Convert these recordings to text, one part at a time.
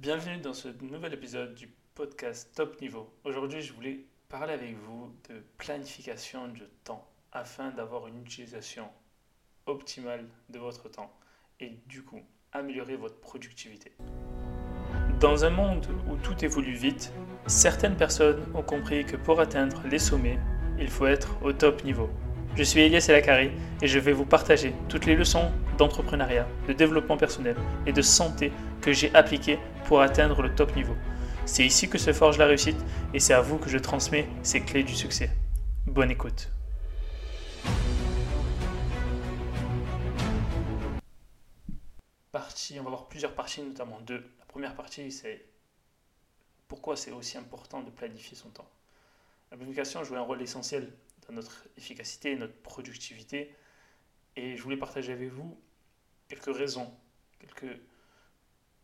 Bienvenue dans ce nouvel épisode du podcast Top Niveau. Aujourd'hui, je voulais parler avec vous de planification du temps afin d'avoir une utilisation optimale de votre temps et du coup améliorer votre productivité. Dans un monde où tout évolue vite, certaines personnes ont compris que pour atteindre les sommets, il faut être au top niveau. Je suis Elias Elakari et je vais vous partager toutes les leçons d'entrepreneuriat, de développement personnel et de santé que j'ai appliquées pour atteindre le top niveau. C'est ici que se forge la réussite et c'est à vous que je transmets ces clés du succès. Bonne écoute. Partie, on va voir plusieurs parties, notamment deux. La première partie, c'est pourquoi c'est aussi important de planifier son temps. La planification joue un rôle essentiel dans notre efficacité, notre productivité. Et je voulais partager avec vous quelques raisons, quelques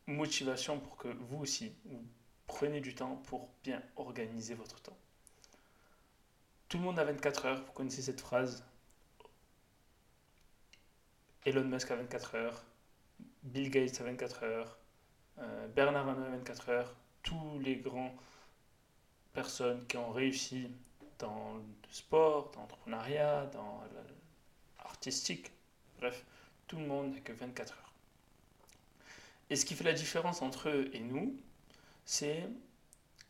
motivations pour que vous aussi, vous preniez du temps pour bien organiser votre temps. Tout le monde a 24 heures, vous connaissez cette phrase. Elon Musk a 24 heures, Bill Gates a 24 heures, euh, Bernard Arnault a 24 heures, tous les grands personnes qui ont réussi dans le sport, dans l'entrepreneuriat, dans l'artistique, bref, tout le monde n'a que 24 heures. Et ce qui fait la différence entre eux et nous, c'est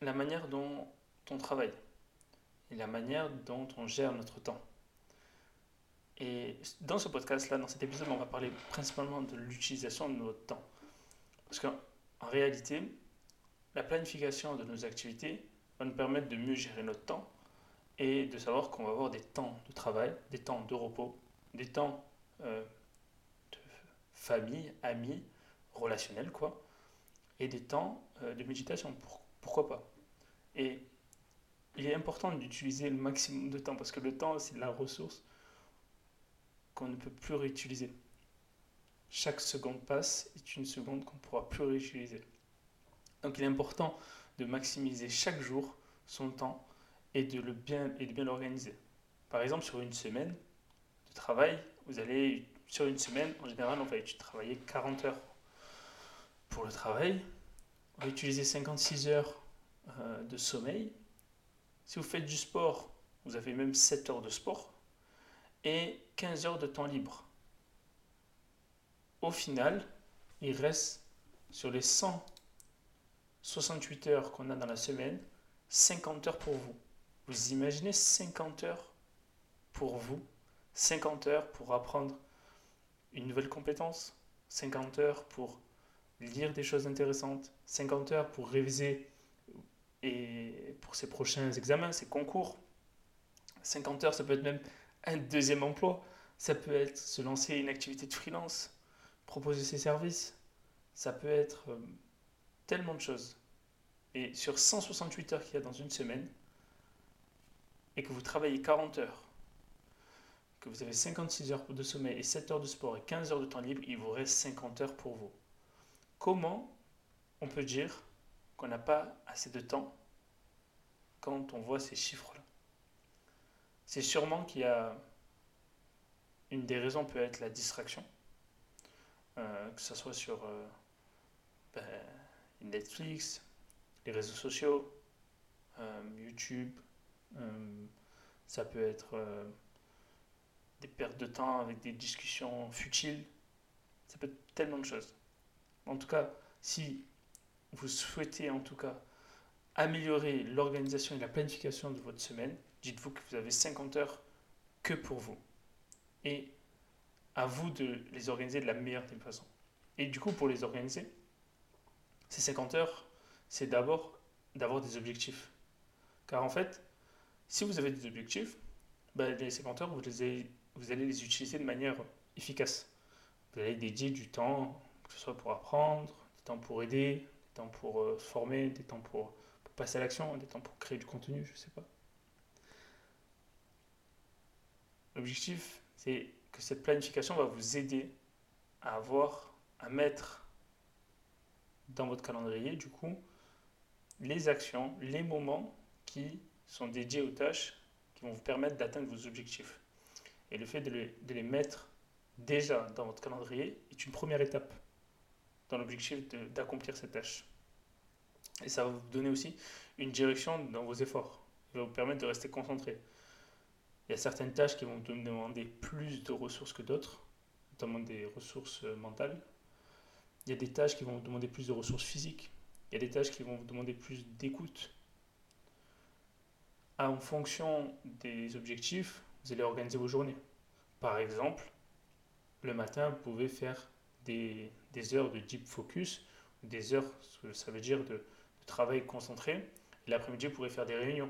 la manière dont on travaille et la manière dont on gère notre temps. Et dans ce podcast-là, dans cet épisode, on va parler principalement de l'utilisation de notre temps. Parce qu'en réalité, la planification de nos activités va nous permettre de mieux gérer notre temps et de savoir qu'on va avoir des temps de travail, des temps de repos, des temps euh, famille, amis, relationnels, quoi, et des temps euh, de méditation. pourquoi pas? Et il est important d'utiliser le maximum de temps parce que le temps, c'est la ressource qu'on ne peut plus réutiliser. Chaque seconde passe est une seconde qu'on ne pourra plus réutiliser. Donc il est important de maximiser chaque jour son temps et de le bien et de bien l'organiser. Par exemple, sur une semaine de travail, vous allez sur une semaine, en général, on va travailler 40 heures pour le travail. On va utiliser 56 heures euh, de sommeil. Si vous faites du sport, vous avez même 7 heures de sport et 15 heures de temps libre. Au final, il reste sur les 168 heures qu'on a dans la semaine, 50 heures pour vous. Vous imaginez 50 heures pour vous, 50 heures pour apprendre une nouvelle compétence, 50 heures pour lire des choses intéressantes, 50 heures pour réviser et pour ses prochains examens, ses concours. 50 heures, ça peut être même un deuxième emploi. Ça peut être se lancer une activité de freelance, proposer ses services. Ça peut être euh, tellement de choses. Et sur 168 heures qu'il y a dans une semaine, et que vous travaillez 40 heures, que vous avez 56 heures de sommeil et 7 heures de sport et 15 heures de temps libre, il vous reste 50 heures pour vous. Comment on peut dire qu'on n'a pas assez de temps quand on voit ces chiffres-là? C'est sûrement qu'il y a une des raisons peut être la distraction, euh, que ce soit sur euh, ben, Netflix, les réseaux sociaux, euh, YouTube, ça peut être des pertes de temps avec des discussions futiles. Ça peut être tellement de choses. En tout cas, si vous souhaitez en tout cas améliorer l'organisation et la planification de votre semaine, dites-vous que vous avez 50 heures que pour vous. Et à vous de les organiser de la meilleure des façons. Et du coup, pour les organiser, ces 50 heures, c'est d'abord d'avoir des objectifs. Car en fait, si vous avez des objectifs, ben, les 50 heures, vous, les vous allez les utiliser de manière efficace. Vous allez dédier du temps, que ce soit pour apprendre, du temps pour aider, du temps pour euh, former, des temps pour, pour passer à l'action, des temps pour créer du contenu, je ne sais pas. L'objectif, c'est que cette planification va vous aider à avoir, à mettre dans votre calendrier, du coup, les actions, les moments qui sont dédiés aux tâches qui vont vous permettre d'atteindre vos objectifs. Et le fait de les, mettre déjà dans votre calendrier est une première étape dans l'objectif d'accomplir cette tâche. Et ça va vous donner aussi une direction dans vos efforts. Ça va vous permettre de rester concentré. Il y a certaines tâches qui vont vous demander plus de ressources que d'autres, notamment des ressources euh, mentales. Il y a des tâches qui vont vous demander plus de ressources physiques. Il y a des tâches qui vont vous demander plus d'écoute. En fonction des objectifs, vous allez organiser vos journées. Par exemple, le matin, vous pouvez faire des, heures de deep focus, des heures, ça veut dire de, travail concentré. L'après-midi, vous pourrez faire des réunions.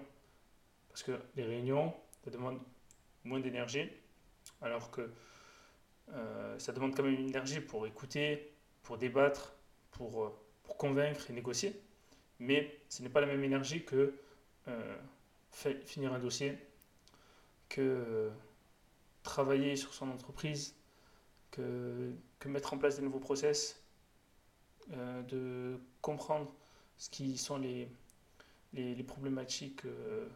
Parce que les réunions, ça demande moins d'énergie, alors que euh, ça demande quand même une énergie pour écouter, pour débattre, pour, euh, pour convaincre et négocier. Mais ce n'est pas la même énergie que euh, finir un dossier, que travailler sur son entreprise, que, que mettre en place des nouveaux process, euh, de comprendre ce qui sont les, les, problématiques euh,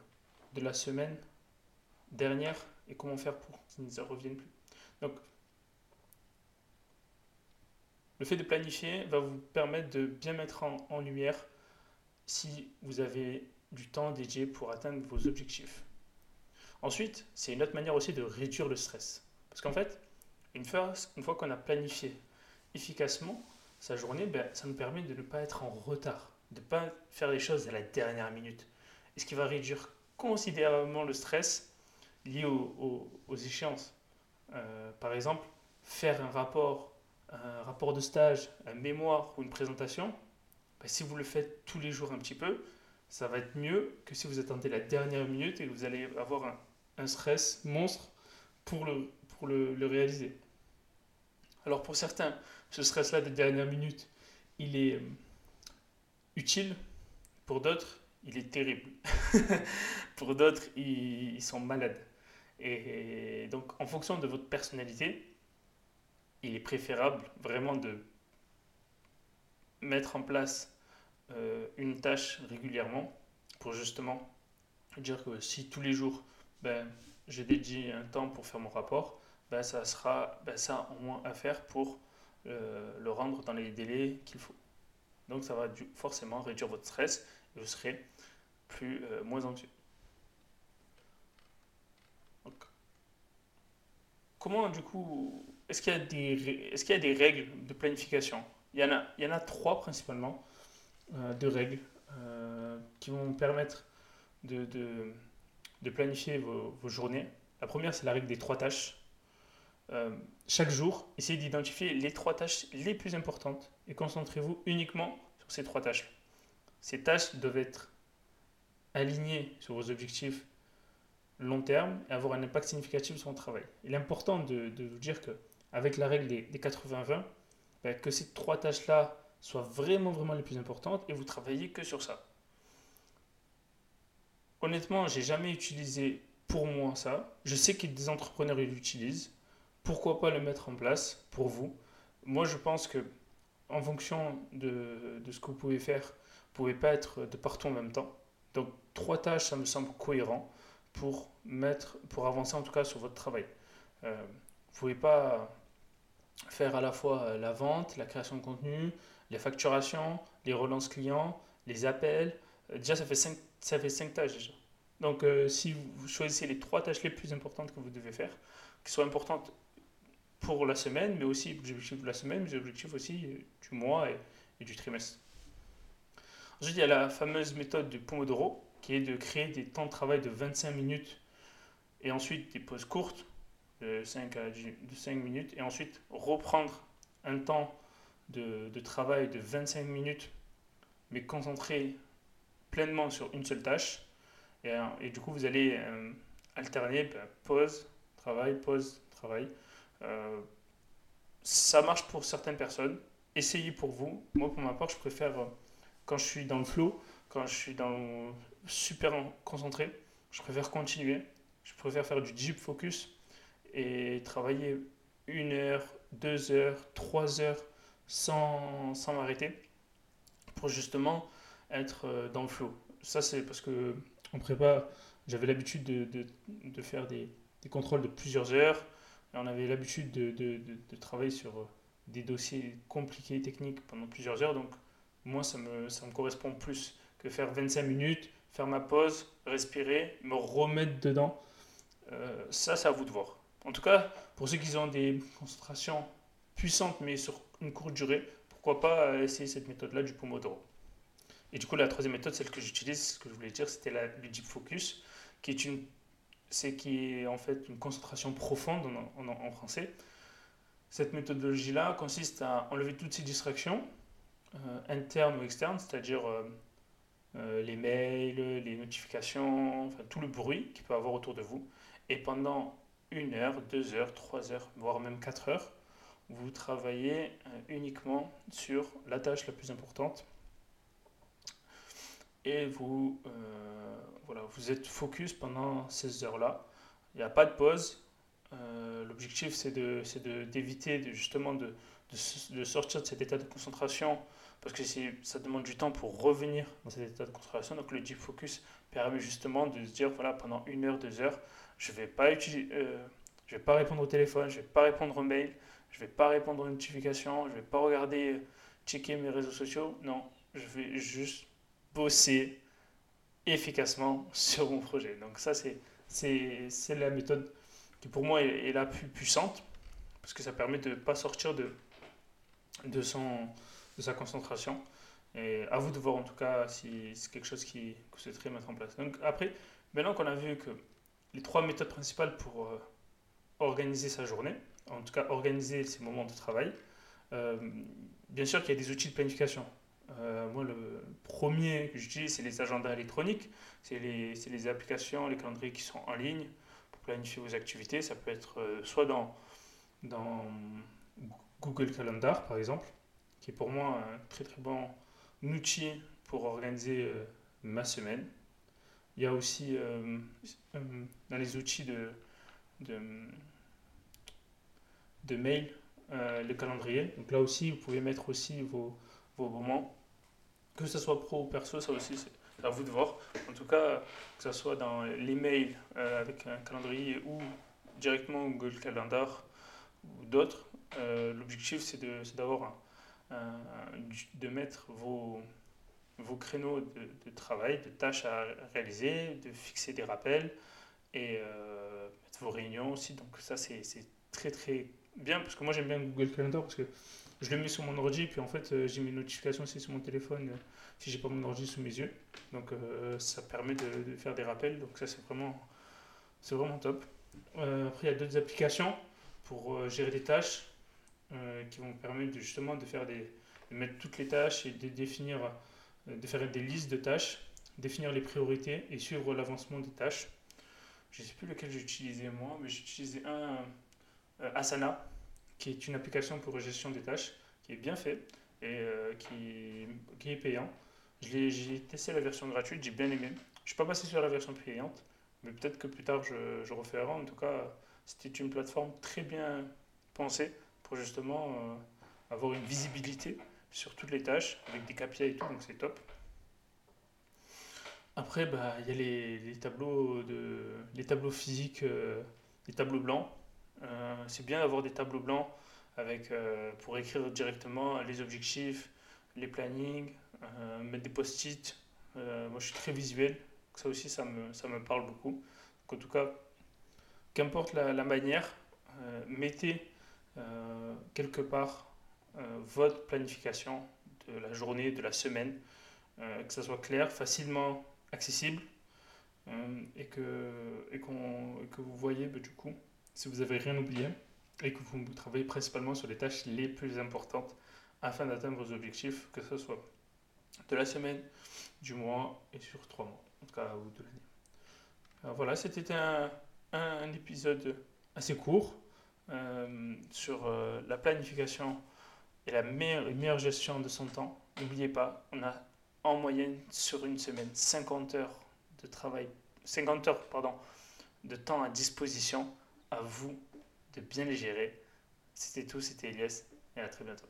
de la semaine dernière et comment faire pour qu'ils ne reviennent plus. Donc, le fait de planifier va vous permettre de bien mettre en, en lumière si vous avez du temps dédié pour atteindre vos objectifs. Ensuite, c'est une autre manière aussi de réduire le stress. Parce qu'en fait, une fois, qu'on a planifié efficacement sa journée, ben, ça nous permet de ne pas être en retard, de ne pas faire les choses à la dernière minute. Et ce qui va réduire considérablement le stress lié aux, échéances. Euh, par exemple, faire un rapport, un rapport de stage, un mémoire ou une présentation, ben, si vous le faites tous les jours un petit peu, ça va être mieux que si vous attendez la dernière minute et que vous allez avoir un, un stress monstre pour le, pour le, réaliser. Alors pour certains, ce stress-là de dernière minute, il est euh, utile. Pour d'autres, il est terrible. pour d'autres, ils, sont malades. Et, donc en fonction de votre personnalité, il est préférable vraiment de mettre en place euh, une tâche régulièrement pour justement dire que si tous les jours ben, j'ai dédié un temps pour faire mon rapport, ben, ça sera ben, ça au moins à faire pour euh, le rendre dans les délais qu'il faut. Donc ça va forcément réduire votre stress et vous serez plus, euh, moins anxieux. comment du coup, est-ce qu'il y, a des, est qu'il y a des règles de planification? Il y, en a, il y en a trois principalement euh, de règles qui vont permettre de de planifier vos, journées. La première, c'est la règle des trois tâches. Euh, chaque jour, essayez d'identifier les trois tâches les plus importantes et concentrez-vous uniquement sur ces trois tâches. Ces tâches doivent être alignées sur vos objectifs long terme et avoir un impact significatif sur votre travail. Il est important de, vous dire que avec la règle des, 80-20, ben, que ces trois tâches-là soient vraiment, vraiment les plus importantes et vous travaillez que sur ça honnêtement, j'ai jamais utilisé pour moi ça. Je sais que des entrepreneurs l'utilisent. Pourquoi pas le mettre en place pour vous? Moi, je pense que en fonction de, ce que vous pouvez faire, vous pouvez pas être de partout en même temps. Donc, trois tâches, ça me semble cohérent pour avancer en tout cas sur votre travail. Euh, vous pouvez pas faire à la fois la vente, la création de contenu, les facturations, les relances clients, les appels. Euh, déjà, ça fait cinq ça fait 5 tâches déjà. Donc, euh, si vous choisissez les trois tâches les plus importantes que vous devez faire, qui sont importantes pour la semaine, mais aussi les objectifs de la semaine, mais les objectifs aussi euh, du mois et, du trimestre. Ensuite, il y a la fameuse méthode du Pomodoro, qui est de créer des temps de travail de 25 minutes et ensuite des pauses courtes de 5, à de 5 minutes et ensuite reprendre un temps de, de travail de 25 minutes mais concentré pleinement sur une seule tâche. Et, euh, et du coup, vous allez euh, alterner bah, pause, travail, pause, travail. Euh, ça marche pour certaines personnes. Essayez pour vous. Moi, pour ma part, je préfère quand je suis dans le flow, quand je suis dans super concentré, je préfère continuer. Je préfère faire du deep focus et travailler une heure, deux heures, trois heures sans, sans m'arrêter pour justement être euh, dans le flow. Ça, c'est parce que en prépa, j'avais l'habitude de, faire des, contrôles de plusieurs heures. On avait l'habitude de, travailler sur euh, des dossiers compliqués, techniques pendant plusieurs heures. Donc, moi, ça me, ça me correspond plus que faire 25 minutes, faire ma pause, respirer, me remettre dedans. Euh, ça, c'est à vous de voir. En tout cas, pour ceux qui ont des concentrations puissantes mais sur une courte durée, pourquoi pas essayer cette méthode-là du Pomodoro. Et du coup, la troisième méthode, celle que j'utilise, ce que je voulais dire, c'était le Deep Focus, qui est, une, c'est qui est en fait une concentration profonde en, français. Cette méthodologie-là consiste à enlever toutes ces distractions, euh, internes ou externes, c'est-à-dire euh, euh, les mails, les notifications, enfin, tout le bruit qu'il peut avoir autour de vous. Et pendant une heure, deux heures, trois heures, voire même quatre heures, vous travaillez uniquement sur la tâche la plus importante et vous, euh, voilà, vous êtes focus pendant ces heures-là. Il n'y a pas de pause. Euh, l'objectif, c'est d'éviter de, justement de, de, sortir de cet état de concentration parce que ça demande du temps pour revenir dans cet état de concentration. Donc le deep focus permet justement de se dire, voilà, pendant une heure, deux heures, je ne vais, pas euh, vais pas répondre au téléphone, je ne vais pas répondre aux mails, je ne vais pas répondre aux notifications, je ne vais pas regarder, checker mes réseaux sociaux. Non, je vais juste bosser efficacement sur mon projet. Donc ça, c'est, la méthode qui pour moi est, la plus puissante, parce que ça permet de ne pas sortir de, de, son, de sa concentration. Et à vous de voir en tout cas si c'est quelque chose qui, que vous souhaiterez mettre en place. Donc après, maintenant qu'on a vu que les trois méthodes principales pour euh, organiser sa journée, en tout cas organiser ses moments de travail, euh, bien sûr qu'il y a des outils de planification. Euh, moi, le premier que j'utilise, c'est les agendas électroniques. C'est les, les, applications, les calendriers qui sont en ligne pour planifier vos activités. Ça peut être euh, soit dans, dans Google Calendar, par exemple, qui est pour moi un très très bon outil pour organiser euh, ma semaine. Il y a aussi dans les outils de, de, de mail le calendrier. Donc là aussi, vous pouvez mettre aussi vos, vos moments que ce soit pro ou perso, ça aussi, c'est à vous de voir. En tout cas, que ce soit dans l'email euh, avec un calendrier ou directement Google Calendar ou d'autres, euh, l'objectif c'est d'avoir de mettre vos, vos créneaux de, travail, de tâches à réaliser, de fixer des rappels et euh, mettre vos réunions aussi. Donc ça c'est très très bien parce que moi j'aime bien Google Calendar parce que je le mets sur mon ordi, puis en fait, euh, j'ai mes notifications aussi sur mon téléphone euh, si j'ai pas mon ordi sous mes yeux. Donc, euh, ça permet de, faire des rappels. Donc, ça, c'est vraiment, vraiment top. après, il y a d'autres applications pour gérer des tâches qui vont permettre de, justement de faire des, de mettre toutes les tâches et de définir, de faire des listes de tâches, définir les priorités et suivre l'avancement des tâches. Je sais plus lequel j'utilisais moi, mais j'utilisais un Asana qui est une application pour gestion des tâches, qui est bien fait et euh, qui, qui, est payant. J'ai testé la version gratuite, j'ai bien aimé. Je ne suis pas passé sur la version payante, mais peut-être que plus tard je, je referai. En tout cas, c'était une plateforme très bien pensée pour justement euh, avoir une visibilité sur toutes les tâches avec des KPI et tout, donc c'est top. Après, bah, il y a les, les, tableaux de, les tableaux physiques, euh, les tableaux blancs. Euh, c'est bien d'avoir des tableaux blancs avec, euh, pour écrire directement les objectifs, les plannings, euh, mettre des post-it. moi, je suis très visuel. Ça aussi, ça me, ça me parle beaucoup. en tout cas, qu'importe la, manière, mettez quelque part votre planification de la journée, de la semaine, que ça soit clair, facilement accessible et, que, et, que vous voyez bah, du coup si vous n'avez rien oublié et que vous travaillez principalement sur les tâches les plus importantes afin d'atteindre vos objectifs, que ce soit de la semaine, du mois et sur trois mois, en tout cas, ou de l'année. Voilà, c'était un, un, épisode assez court euh, sur euh, la planification et la meilleure, meilleure gestion de son temps. N'oubliez pas, on a en moyenne sur une semaine 50 heures de travail, 50 heures pardon, de temps à disposition à vous de bien les gérer. C'était tout, c'était Elias, et à très bientôt.